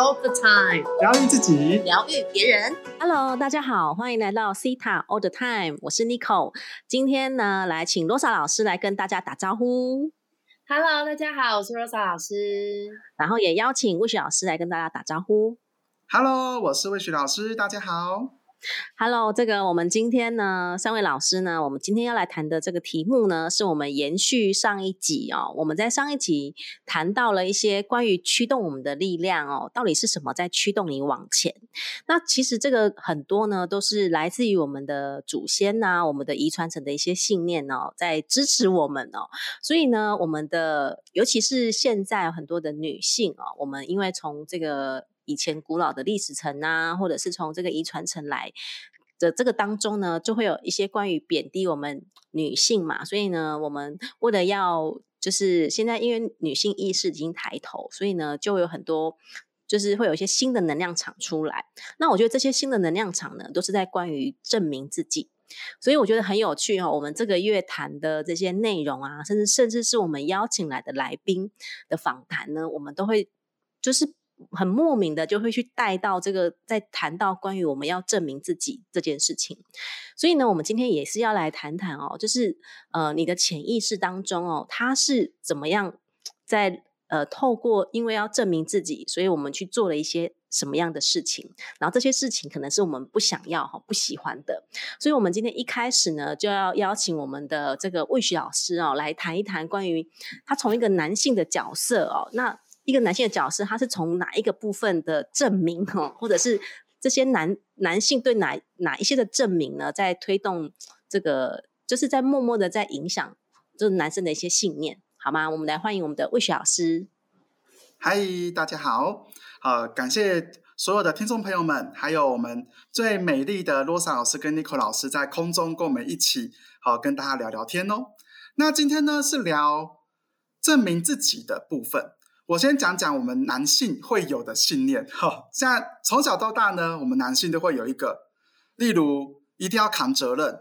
all the time，疗愈自己，疗愈别人。Hello，大家好，欢迎来到 Cita All the Time，我是 Nico。今天呢，来请罗莎老师来跟大家打招呼，Hello，大家好，我是 Rosa 老师。然后也邀请魏雪老师来跟大家打招呼。Hello，我是魏雪老师，大家好。Hello，这个我们今天呢，三位老师呢，我们今天要来谈的这个题目呢，是我们延续上一集哦。我们在上一集谈到了一些关于驱动我们的力量哦，到底是什么在驱动你往前？那其实这个很多呢，都是来自于我们的祖先呐、我们的遗传层的一些信念哦，在支持我们哦。所以呢，我们的尤其是现在很多的女性哦，我们因为从这个以前古老的历史层啊，或者是从这个遗传层来的这个当中呢，就会有一些关于贬低我们女性嘛，所以呢，我们为了要就是现在因为女性意识已经抬头，所以呢，就有很多。就是会有一些新的能量场出来，那我觉得这些新的能量场呢，都是在关于证明自己，所以我觉得很有趣哦。我们这个月谈的这些内容啊，甚至甚至是我们邀请来的来宾的访谈呢，我们都会就是很莫名的就会去带到这个，在谈到关于我们要证明自己这件事情。所以呢，我们今天也是要来谈谈哦，就是呃，你的潜意识当中哦，它是怎么样在呃透过因为要证明自己，所以我们去做了一些。什么样的事情，然后这些事情可能是我们不想要哈、不喜欢的，所以我们今天一开始呢，就要邀请我们的这个魏旭老师哦，来谈一谈关于他从一个男性的角色哦，那一个男性的角色，他是从哪一个部分的证明哦，或者是这些男男性对哪哪一些的证明呢，在推动这个，就是在默默的在影响就是男生的一些信念，好吗？我们来欢迎我们的魏雪老师。嗨，大家好，好，感谢所有的听众朋友们，还有我们最美丽的罗莎老师跟 Nico 老师在空中跟我们一起，好跟大家聊聊天哦。那今天呢是聊证明自己的部分。我先讲讲我们男性会有的信念。哈，现在从小到大呢，我们男性都会有一个，例如一定要扛责任，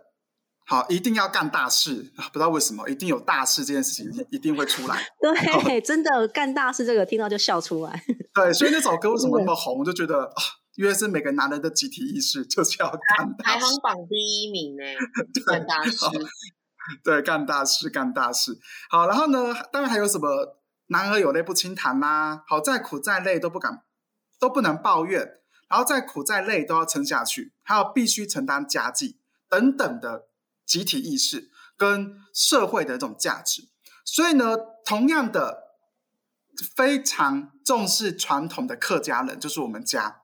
好，一定要干大事。不知道为什么，一定有大事这件事情 一定会出来。对，真的干大事这个听到就笑出来。对，所以那首歌为什么那么红？我就觉得啊，因为是每个男人的集体意识，就是要干大事排行。榜第一名呢，干大事。对，干大事，干大事。好，然后呢，当然还有什么“男儿有泪不轻弹”啦，好，再苦再累都不敢，都不能抱怨，然后再苦再累都要撑下去，还有必须承担家计等等的集体意识跟社会的这种价值。所以呢，同样的，非常重视传统的客家人，就是我们家，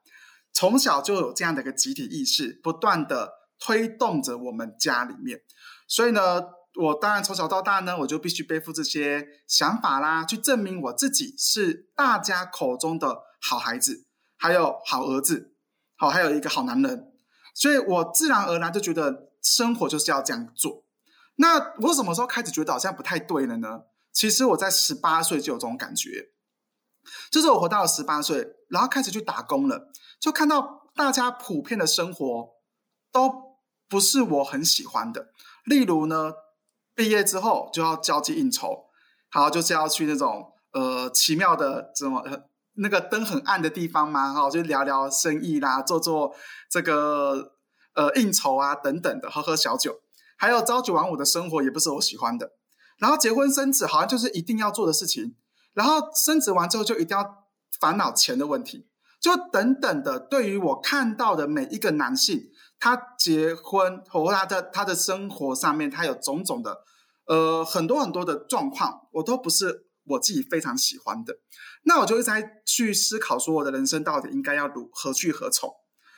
从小就有这样的一个集体意识，不断的推动着我们家里面。所以呢，我当然从小到大呢，我就必须背负这些想法啦，去证明我自己是大家口中的好孩子，还有好儿子，好，还有一个好男人。所以我自然而然就觉得生活就是要这样做。那我什么时候开始觉得好像不太对了呢？其实我在十八岁就有这种感觉，就是我活到了十八岁，然后开始去打工了，就看到大家普遍的生活都不是我很喜欢的。例如呢，毕业之后就要交际应酬，好，就是要去那种呃奇妙的怎么、呃、那个灯很暗的地方嘛，哈、就聊聊生意啦，做做这个呃应酬啊等等的，喝喝小酒，还有朝九晚五的生活也不是我喜欢的。然后结婚生子好像就是一定要做的事情，然后生子完之后就一定要烦恼钱的问题，就等等的。对于我看到的每一个男性，他结婚或他的他的生活上面，他有种种的呃很多很多的状况，我都不是我自己非常喜欢的。那我就一直在去思考，说我的人生到底应该要如何去何从。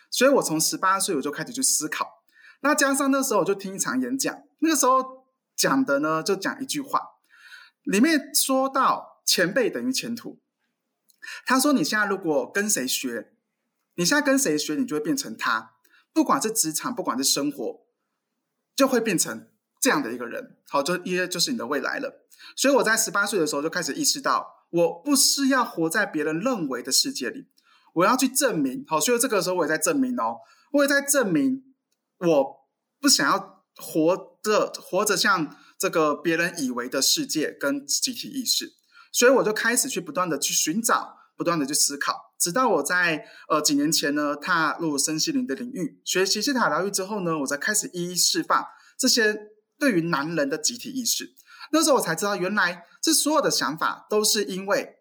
所以我从十八岁我就开始去思考，那加上那时候我就听一场演讲，那个时候。讲的呢，就讲一句话，里面说到前辈等于前途。他说：“你现在如果跟谁学，你现在跟谁学，你就会变成他。不管是职场，不管是生活，就会变成这样的一个人。好，就因为就是你的未来了。所以我在十八岁的时候就开始意识到，我不是要活在别人认为的世界里，我要去证明。好，所以这个时候我也在证明哦，我也在证明，我不想要活着活着像这个别人以为的世界跟集体意识。所以我就开始去不断的去寻找，不断的去思考。直到我在呃几年前呢，踏入身心灵的领域，学习西塔疗愈之后呢，我才开始一一释放这些对于男人的集体意识。那时候我才知道，原来这所有的想法都是因为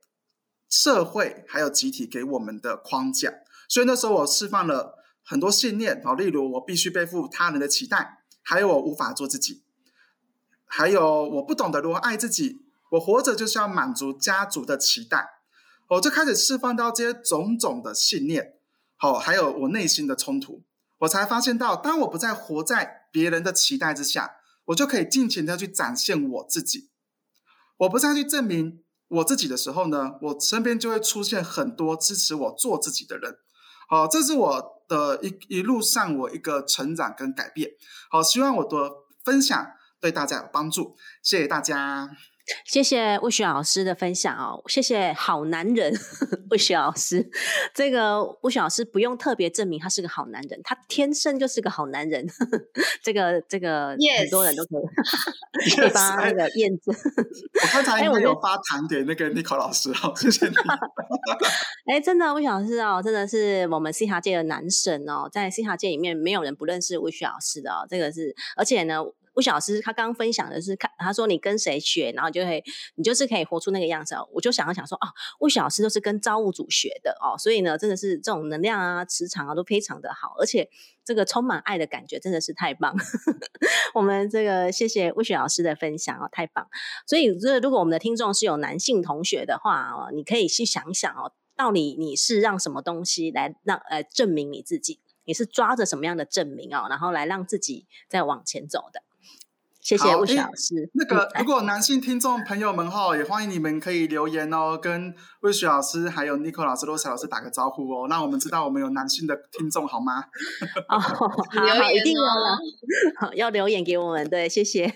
社会还有集体给我们的框架。所以那时候我释放了很多信念啊，例如我必须背负他人的期待，还有我无法做自己，还有我不懂得如何爱自己，我活着就是要满足家族的期待。我就开始释放到这些种种的信念，好，还有我内心的冲突，我才发现到，当我不再活在别人的期待之下，我就可以尽情的去展现我自己。我不再去证明我自己的时候呢，我身边就会出现很多支持我做自己的人。好，这是我的一一路上我一个成长跟改变。好，希望我的分享对大家有帮助，谢谢大家。谢谢魏雪老师的分享哦，谢谢好男人 魏雪老师。这个魏雪老师不用特别证明他是个好男人，他天生就是个好男人。这个这个很多人都可以 可以帮他那个验证。我刚才有发糖给那个 n i c o 老师哦，谢谢你。哎，真的魏雪老师哦，真的是我们嘻哈界的男神哦，在嘻哈界里面没有人不认识魏雪老师的哦，这个是而且呢。魏老师他刚刚分享的是看，他说你跟谁学，然后就会你就是可以活出那个样子哦。我就想要想说啊，魏老师都是跟造物主学的哦，所以呢，真的是这种能量啊、磁场啊都非常的好，而且这个充满爱的感觉真的是太棒。我们这个谢谢吴雪老师的分享哦，太棒。所以这如果我们的听众是有男性同学的话哦，你可以去想想哦，到底你是让什么东西来让呃证明你自己？你是抓着什么样的证明哦，然后来让自己再往前走的？谢谢魏老师。那个，如果男性听众朋友们哈，也欢迎你们可以留言哦，跟魏雪老师还有 Nico 老师、罗莎老师打个招呼哦，让我们知道我们有男性的听众好吗？哦，好，一定有了，好，要留言给我们，对，谢谢。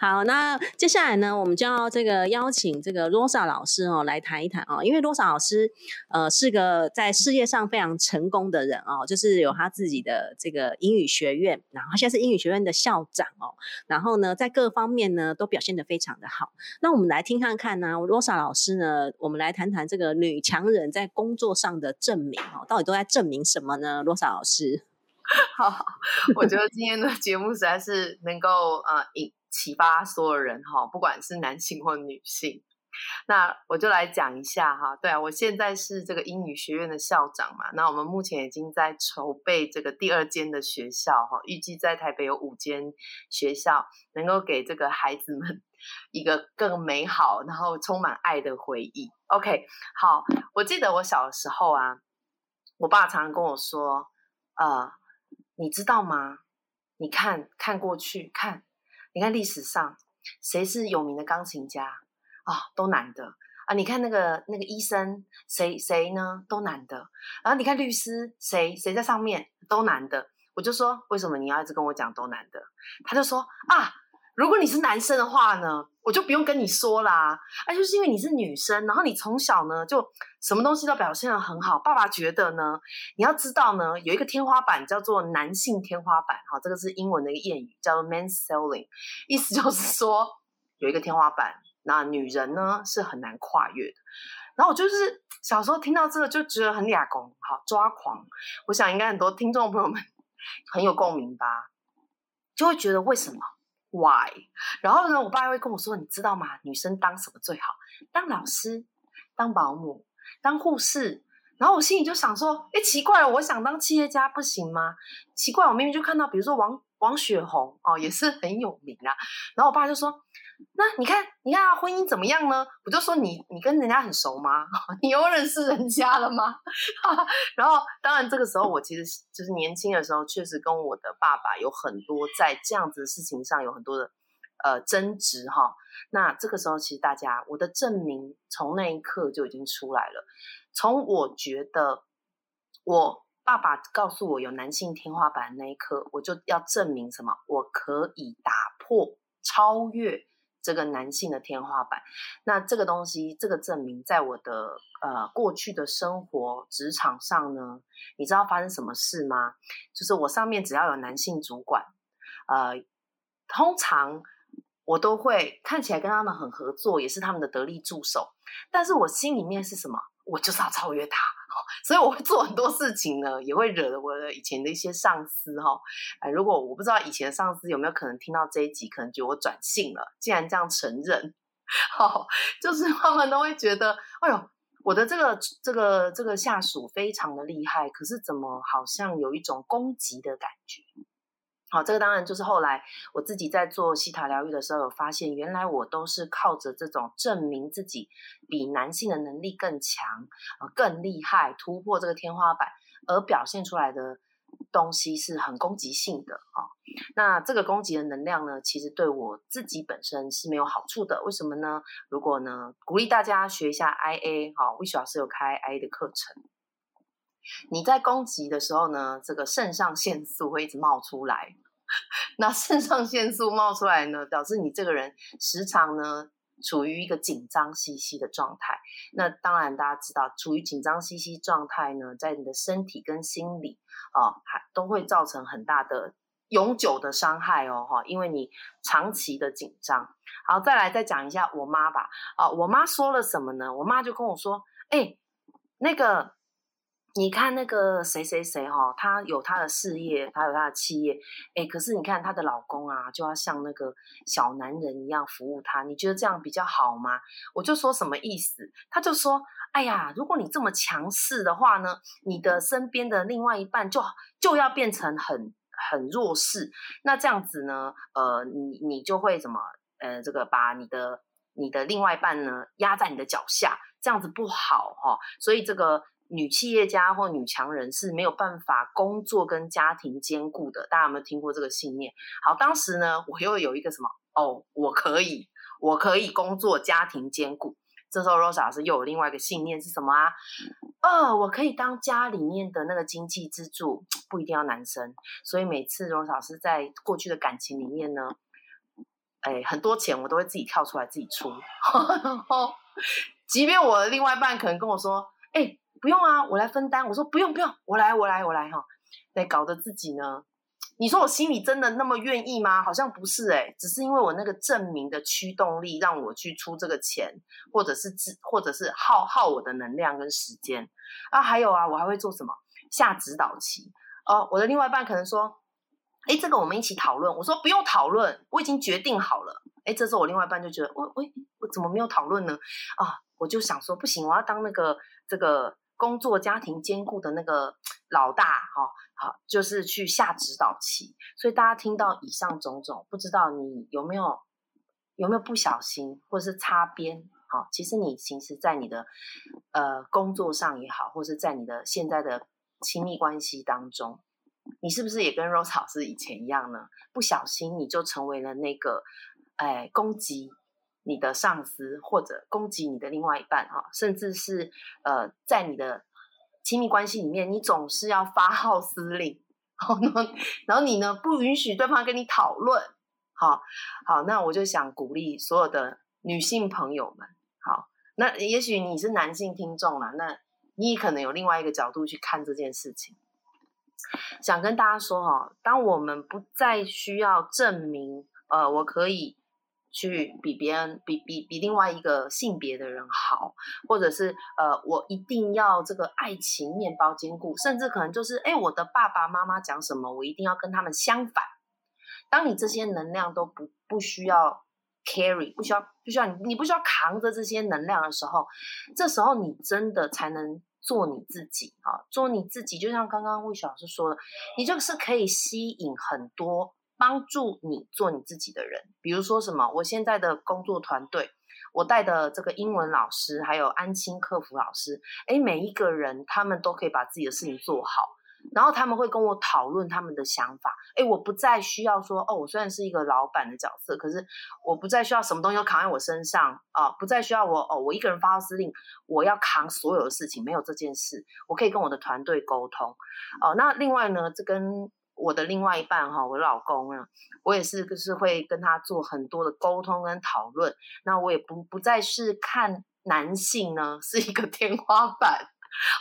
好，那接下来呢，我们就要这个邀请这个罗莎老师哦来谈一谈哦，因为罗莎老师呃是个在事业上非常成功的人哦，就是有他自己的这个英语学院，然后现在是英语学院的校长哦，然后。呢，在各方面呢都表现的非常的好。那我们来听看看呢，罗莎老师呢，我们来谈谈这个女强人在工作上的证明哦，到底都在证明什么呢？罗莎老师，好，我觉得今天的节目实在是能够呃引启发所有人哈，不管是男性或女性。那我就来讲一下哈，对啊，我现在是这个英语学院的校长嘛。那我们目前已经在筹备这个第二间的学校哈，预计在台北有五间学校，能够给这个孩子们 一个更美好然后充满爱的回忆。OK，好，我记得我小时候啊，我爸常常跟我说，呃，你知道吗？你看看过去，看，你看历史上谁是有名的钢琴家？啊，都男的啊！你看那个那个医生，谁谁呢？都男的。然后你看律师，谁谁在上面？都男的。我就说，为什么你要一直跟我讲都男的？他就说啊，如果你是男生的话呢，我就不用跟你说啦。啊，就是因为你是女生，然后你从小呢就什么东西都表现的很好。爸爸觉得呢，你要知道呢，有一个天花板叫做男性天花板，哈，这个是英文的一个谚语，叫做 man ceiling，意思就是说有一个天花板。那女人呢是很难跨越的，然后我就是小时候听到这个就觉得很俩公，好抓狂。我想应该很多听众朋友们很有共鸣吧，就会觉得为什么？Why？然后呢，我爸会跟我说，你知道吗？女生当什么最好？当老师、当保姆、当护士。然后我心里就想说，哎，奇怪了，我想当企业家不行吗？奇怪，我明明就看到，比如说王王雪红哦，也是很有名啊。然后我爸就说。那你看，你看啊，婚姻怎么样呢？我就说你，你跟人家很熟吗？你又认识人家了吗？然后，当然这个时候，我其实就是年轻的时候，确实跟我的爸爸有很多在这样子的事情上有很多的呃争执哈。那这个时候，其实大家我的证明从那一刻就已经出来了。从我觉得我爸爸告诉我有男性天花板那一刻，我就要证明什么？我可以打破、超越。这个男性的天花板，那这个东西，这个证明，在我的呃过去的生活职场上呢，你知道发生什么事吗？就是我上面只要有男性主管，呃，通常我都会看起来跟他们很合作，也是他们的得力助手，但是我心里面是什么？我就是要超越他，所以我会做很多事情呢，也会惹得我的以前的一些上司哈。哎，如果我不知道以前的上司有没有可能听到这一集，可能觉得我转性了，竟然这样承认，好，就是他们都会觉得，哎呦，我的这个这个这个下属非常的厉害，可是怎么好像有一种攻击的感觉？好，这个当然就是后来我自己在做西塔疗愈的时候，有发现原来我都是靠着这种证明自己比男性的能力更强，呃，更厉害，突破这个天花板，而表现出来的东西是很攻击性的啊。那这个攻击的能量呢，其实对我自己本身是没有好处的。为什么呢？如果呢，鼓励大家学一下 IA，哈，魏雪老师有开 IA 的课程。你在攻击的时候呢，这个肾上腺素会一直冒出来。那肾上腺素冒出来呢，表示你这个人时常呢处于一个紧张兮兮的状态。那当然大家知道，处于紧张兮兮状态呢，在你的身体跟心理啊，还都会造成很大的永久的伤害哦，哈，因为你长期的紧张。好，再来再讲一下我妈吧。啊，我妈说了什么呢？我妈就跟我说，哎，那个。你看那个谁谁谁哈，他有他的事业，他有他的企业，哎，可是你看她的老公啊，就要像那个小男人一样服务她，你觉得这样比较好吗？我就说什么意思？他就说，哎呀，如果你这么强势的话呢，你的身边的另外一半就就要变成很很弱势，那这样子呢，呃，你你就会怎么，呃，这个把你的你的另外一半呢压在你的脚下，这样子不好哈，所以这个。女企业家或女强人是没有办法工作跟家庭兼顾的，大家有没有听过这个信念？好，当时呢，我又有一个什么？哦，我可以，我可以工作家庭兼顾。这时候 Rose 老师又有另外一个信念是什么啊？哦，我可以当家里面的那个经济支柱，不一定要男生。所以每次 Rose 老师在过去的感情里面呢，哎，很多钱我都会自己跳出来自己出。即便我的另外一半可能跟我说，哎。不用啊，我来分担。我说不用不用，我来我来我来哈。来搞得自己呢？你说我心里真的那么愿意吗？好像不是哎，只是因为我那个证明的驱动力让我去出这个钱，或者是自或者是耗耗我的能量跟时间啊。还有啊，我还会做什么？下指导棋哦。我的另外一半可能说，哎，这个我们一起讨论。我说不用讨论，我已经决定好了。哎，这时候我另外一半就觉得，我我我怎么没有讨论呢？啊，我就想说不行，我要当那个这个。工作家庭兼顾的那个老大，哈，好，就是去下指导棋。所以大家听到以上种种，不知道你有没有有没有不小心，或者是擦边？好，其实你其实，在你的呃工作上也好，或是在你的现在的亲密关系当中，你是不是也跟 Rose 老师以前一样呢？不小心你就成为了那个哎攻击。你的上司或者攻击你的另外一半哈，甚至是呃，在你的亲密关系里面，你总是要发号施令，然后呢，然后你呢不允许对方跟你讨论，好，好，那我就想鼓励所有的女性朋友们，好，那也许你是男性听众啦，那你可能有另外一个角度去看这件事情，想跟大家说哈，当我们不再需要证明，呃，我可以。去比别人比比比另外一个性别的人好，或者是呃，我一定要这个爱情面包兼顾，甚至可能就是哎，我的爸爸妈妈讲什么，我一定要跟他们相反。当你这些能量都不不需要 carry，不需要不需要你你不需要扛着这些能量的时候，这时候你真的才能做你自己啊，做你自己。就像刚刚魏雪老师说的，你就是可以吸引很多。帮助你做你自己的人，比如说什么？我现在的工作团队，我带的这个英文老师，还有安亲客服老师，诶，每一个人他们都可以把自己的事情做好，然后他们会跟我讨论他们的想法。诶，我不再需要说，哦，我虽然是一个老板的角色，可是我不再需要什么东西都扛在我身上啊，不再需要我哦，我一个人发号施令，我要扛所有的事情，没有这件事，我可以跟我的团队沟通。哦，那另外呢，这跟我的另外一半哈，我老公啊，我也是就是会跟他做很多的沟通跟讨论。那我也不不再是看男性呢是一个天花板，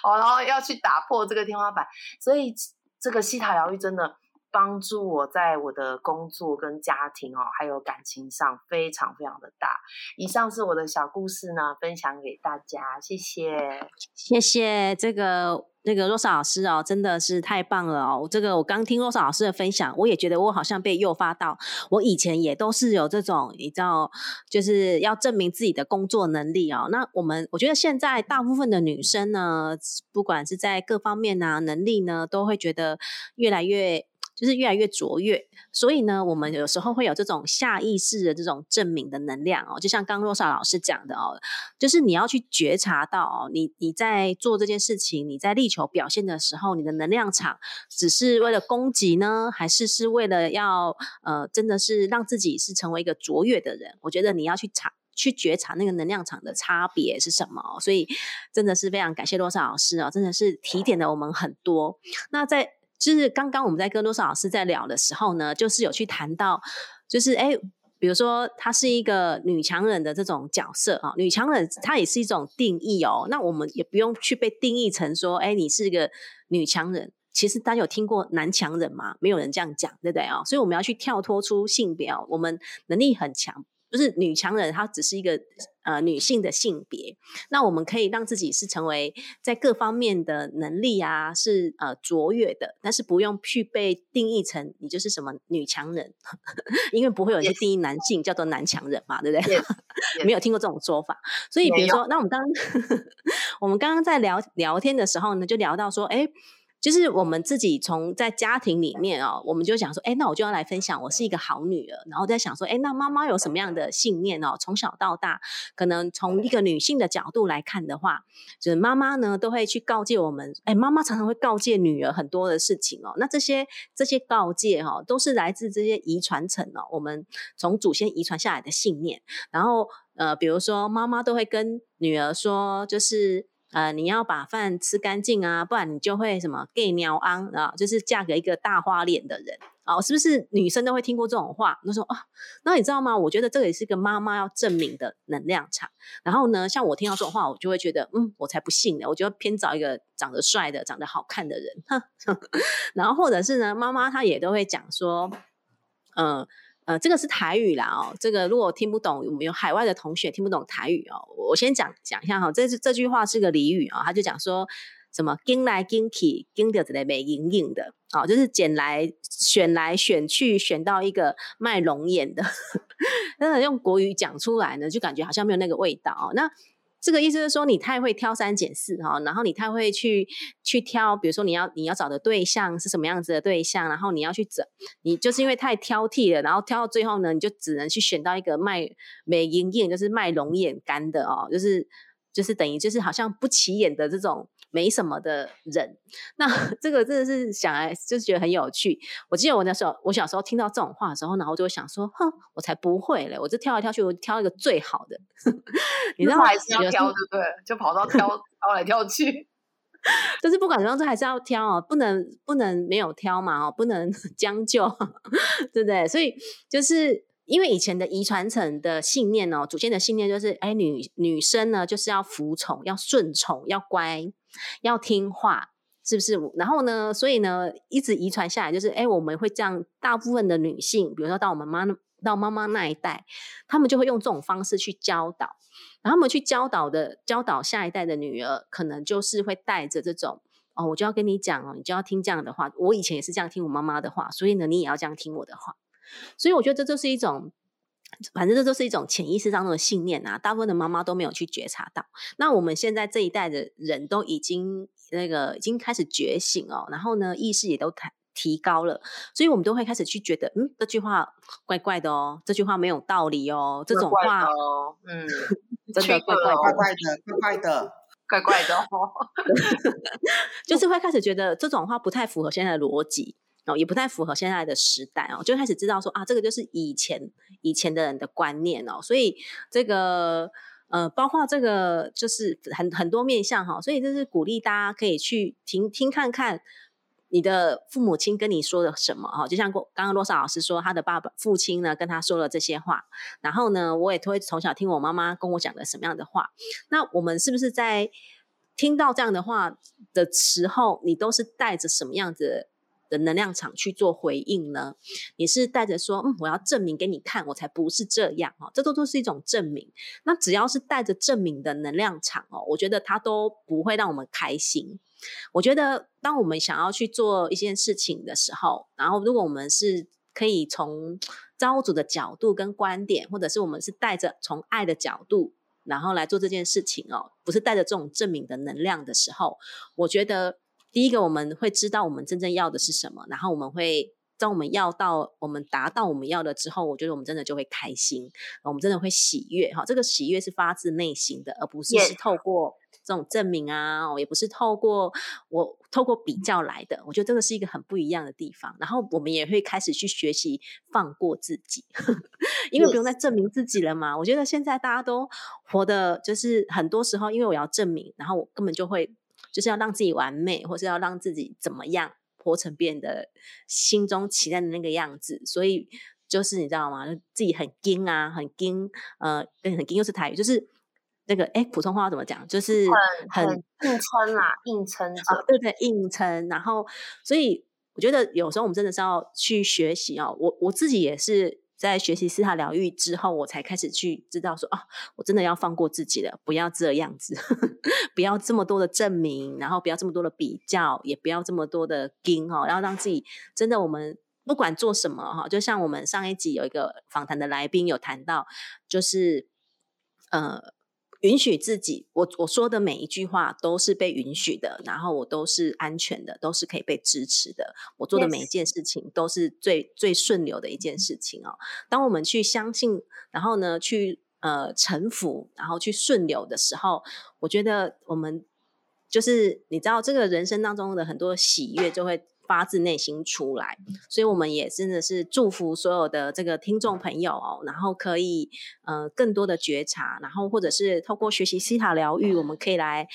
哦，然后要去打破这个天花板。所以这个西塔疗愈真的帮助我在我的工作跟家庭哦，还有感情上非常非常的大。以上是我的小故事呢，分享给大家，谢谢，谢谢这个。那个若莎老师哦，真的是太棒了哦！这个我刚听若莎老师的分享，我也觉得我好像被诱发到，我以前也都是有这种，你知道，就是要证明自己的工作能力哦。那我们我觉得现在大部分的女生呢，不管是在各方面啊能力呢，都会觉得越来越。就是越来越卓越，所以呢，我们有时候会有这种下意识的这种证明的能量哦。就像刚若莎老师讲的哦，就是你要去觉察到哦，你你在做这件事情，你在力求表现的时候，你的能量场只是为了攻击呢，还是是为了要呃，真的是让自己是成为一个卓越的人？我觉得你要去察去觉察那个能量场的差别是什么。所以真的是非常感谢洛莎老师啊，真的是提点了我们很多。那在就是刚刚我们在跟多少老师在聊的时候呢，就是有去谈到，就是哎，比如说她是一个女强人的这种角色啊，女强人她也是一种定义哦。那我们也不用去被定义成说，哎，你是一个女强人。其实大家有听过男强人吗？没有人这样讲，对不对啊？所以我们要去跳脱出性别哦，我们能力很强。就是女强人，她只是一个呃女性的性别。那我们可以让自己是成为在各方面的能力啊，是呃卓越的，但是不用去被定义成你就是什么女强人，因为不会有人去定义男性叫做男强人嘛，对不对？没有听过这种说法。所以比如说，那我们刚 我们刚刚在聊聊天的时候呢，就聊到说，哎。就是我们自己从在家庭里面哦，我们就想说，哎，那我就要来分享，我是一个好女儿。然后在想说，哎，那妈妈有什么样的信念哦？从小到大，可能从一个女性的角度来看的话，就是妈妈呢都会去告诫我们，哎，妈妈常常会告诫女儿很多的事情哦。那这些这些告诫哈，都是来自这些遗传层哦，我们从祖先遗传下来的信念。然后呃，比如说妈妈都会跟女儿说，就是。呃，你要把饭吃干净啊，不然你就会什么 gay 鸟昂啊，就是嫁给一个大花脸的人啊，是不是女生都会听过这种话？那说啊，那你知道吗？我觉得这个也是个妈妈要证明的能量场。然后呢，像我听到这种话，我就会觉得，嗯，我才不信呢，我就偏找一个长得帅的、长得好看的人。然后或者是呢，妈妈她也都会讲说，嗯。呃这个是台语啦哦。这个如果听不懂，我们有海外的同学听不懂台语哦，我先讲讲一下哈。这是这句话是个俚语啊，他就讲说什么“跟来跟去，跟掉之类没营营的”，哦，就是捡来选来选去，选到一个卖龙眼的。真的用国语讲出来呢，就感觉好像没有那个味道哦。那这个意思是说，你太会挑三拣四哈，然后你太会去去挑，比如说你要你要找的对象是什么样子的对象，然后你要去整，你就是因为太挑剔了，然后挑到最后呢，你就只能去选到一个卖美银眼，就是卖龙眼干的哦，就是就是等于就是好像不起眼的这种。没什么的人，那 这个真的是想来就是觉得很有趣。我记得我那时候，我小时候听到这种话的时候，然后就会想说：哼，我才不会嘞！我就跳来跳去，我挑一个最好的。你知道还是要挑，对不对？就跑到 挑挑来挑去，就是不管怎么样，都还是要挑哦，不能不能没有挑嘛哦，不能将就，对不对？所以就是因为以前的遗传层的信念哦，祖先的信念就是：哎，女女生呢就是要服从，要顺从，要乖。要听话，是不是？然后呢？所以呢，一直遗传下来，就是哎，我们会这样。大部分的女性，比如说到我们妈到妈妈那一代，他们就会用这种方式去教导。然后他们去教导的，教导下一代的女儿，可能就是会带着这种哦，我就要跟你讲哦，你就要听这样的话。我以前也是这样听我妈妈的话，所以呢，你也要这样听我的话。所以我觉得这就是一种。反正这都是一种潜意识当中的信念啊，大部分的妈妈都没有去觉察到。那我们现在这一代的人都已经那个已经开始觉醒哦，然后呢，意识也都提提高了，所以我们都会开始去觉得，嗯，这句话怪怪的哦，这句话没有道理哦，这种话哦，嗯，真的怪怪怪怪的，怪怪的，怪怪的哦，就是会开始觉得这种话不太符合现在的逻辑。哦，也不太符合现在的时代哦，就开始知道说啊，这个就是以前以前的人的观念哦，所以这个呃，包括这个就是很很多面向哈，所以这是鼓励大家可以去听听看看你的父母亲跟你说的什么哈，就像刚刚罗莎老师说，他的爸爸父亲呢跟他说了这些话，然后呢，我也会从小听我妈妈跟我讲的什么样的话，那我们是不是在听到这样的话的时候，你都是带着什么样子？能量场去做回应呢？你是带着说，嗯，我要证明给你看，我才不是这样哦，这都都是一种证明。那只要是带着证明的能量场哦，我觉得它都不会让我们开心。我觉得，当我们想要去做一件事情的时候，然后如果我们是可以从造物主的角度跟观点，或者是我们是带着从爱的角度，然后来做这件事情哦，不是带着这种证明的能量的时候，我觉得第一个我们会知道我们真正要的是什么，然后我们会当我们要到我们达到我们要的之后，我觉得我们真的就会开心，我们真的会喜悦哈，这个喜悦是发自内心的，而不是是透过。这种证明啊，也不是透过我透过比较来的，我觉得这个是一个很不一样的地方。然后我们也会开始去学习放过自己，因为不用再证明自己了嘛。我觉得现在大家都活的，就是很多时候，因为我要证明，然后我根本就会就是要让自己完美，或是要让自己怎么样，活成别人的心中期待的那个样子。所以就是你知道吗？自己很硬啊，很硬，呃，很硬又是台语，就是。那个哎，普通话怎么讲？就是很很硬撑啦，硬撑啊。对对，硬撑。然后，所以我觉得有时候我们真的是要去学习哦。我我自己也是在学习四塔疗愈之后，我才开始去知道说，哦，我真的要放过自己了，不要这样子，不要这么多的证明，然后不要这么多的比较，也不要这么多的盯哦，然后让自己真的，我们不管做什么哈，就像我们上一集有一个访谈的来宾有谈到，就是呃。允许自己，我我说的每一句话都是被允许的，然后我都是安全的，都是可以被支持的。我做的每一件事情都是最最顺流的一件事情哦。当我们去相信，然后呢，去呃臣服，然后去顺流的时候，我觉得我们就是你知道，这个人生当中的很多喜悦就会。发自内心出来，所以我们也真的是祝福所有的这个听众朋友哦，然后可以呃更多的觉察，然后或者是透过学习西塔疗愈，我们可以来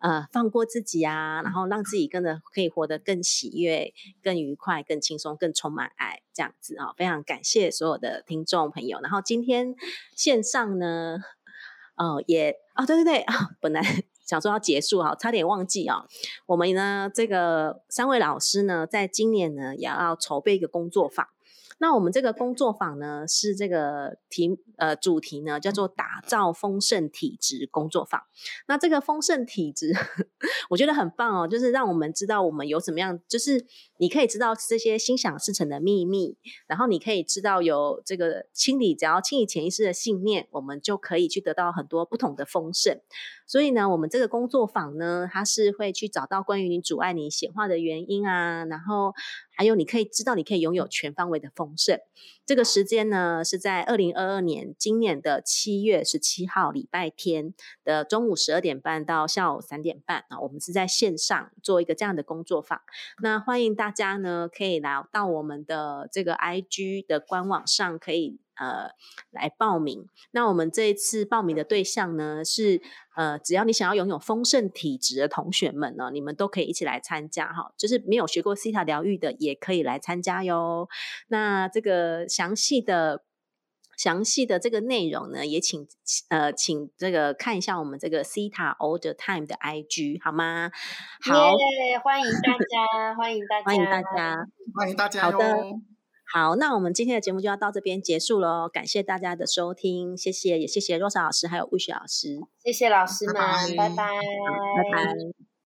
呃放过自己啊，然后让自己跟着可以活得更喜悦、更愉快、更轻松、更充满爱这样子啊！非常感谢所有的听众朋友，然后今天线上呢，哦也哦对对对啊，本来。想说要结束哈，差点忘记啊！我们呢，这个三位老师呢，在今年呢，也要筹备一个工作坊。那我们这个工作坊呢，是这个题呃主题呢，叫做打造丰盛体质工作坊。那这个丰盛体质，我觉得很棒哦，就是让我们知道我们有什么样，就是你可以知道这些心想事成的秘密，然后你可以知道有这个清理，只要清理潜意识的信念，我们就可以去得到很多不同的丰盛。所以呢，我们这个工作坊呢，它是会去找到关于你阻碍你显化的原因啊，然后还有你可以知道，你可以拥有全方位的丰盛。这个时间呢，是在二零二二年今年的七月十七号礼拜天的中午十二点半到下午三点半啊，我们是在线上做一个这样的工作坊。那欢迎大家呢，可以来到我们的这个 IG 的官网上，可以。呃，来报名。那我们这一次报名的对象呢，是呃，只要你想要拥有丰盛体质的同学们呢，你们都可以一起来参加哈。就是没有学过西塔疗愈的，也可以来参加哟。那这个详细的、详细的这个内容呢，也请呃，请这个看一下我们这个西塔 Old Time 的 IG 好吗？好，欢迎大家，欢迎大家，欢迎大家，欢迎大家，好的。好，那我们今天的节目就要到这边结束喽，感谢大家的收听，谢谢，也谢谢若莎老师还有魏雪老师，谢谢老师们，拜拜，拜拜。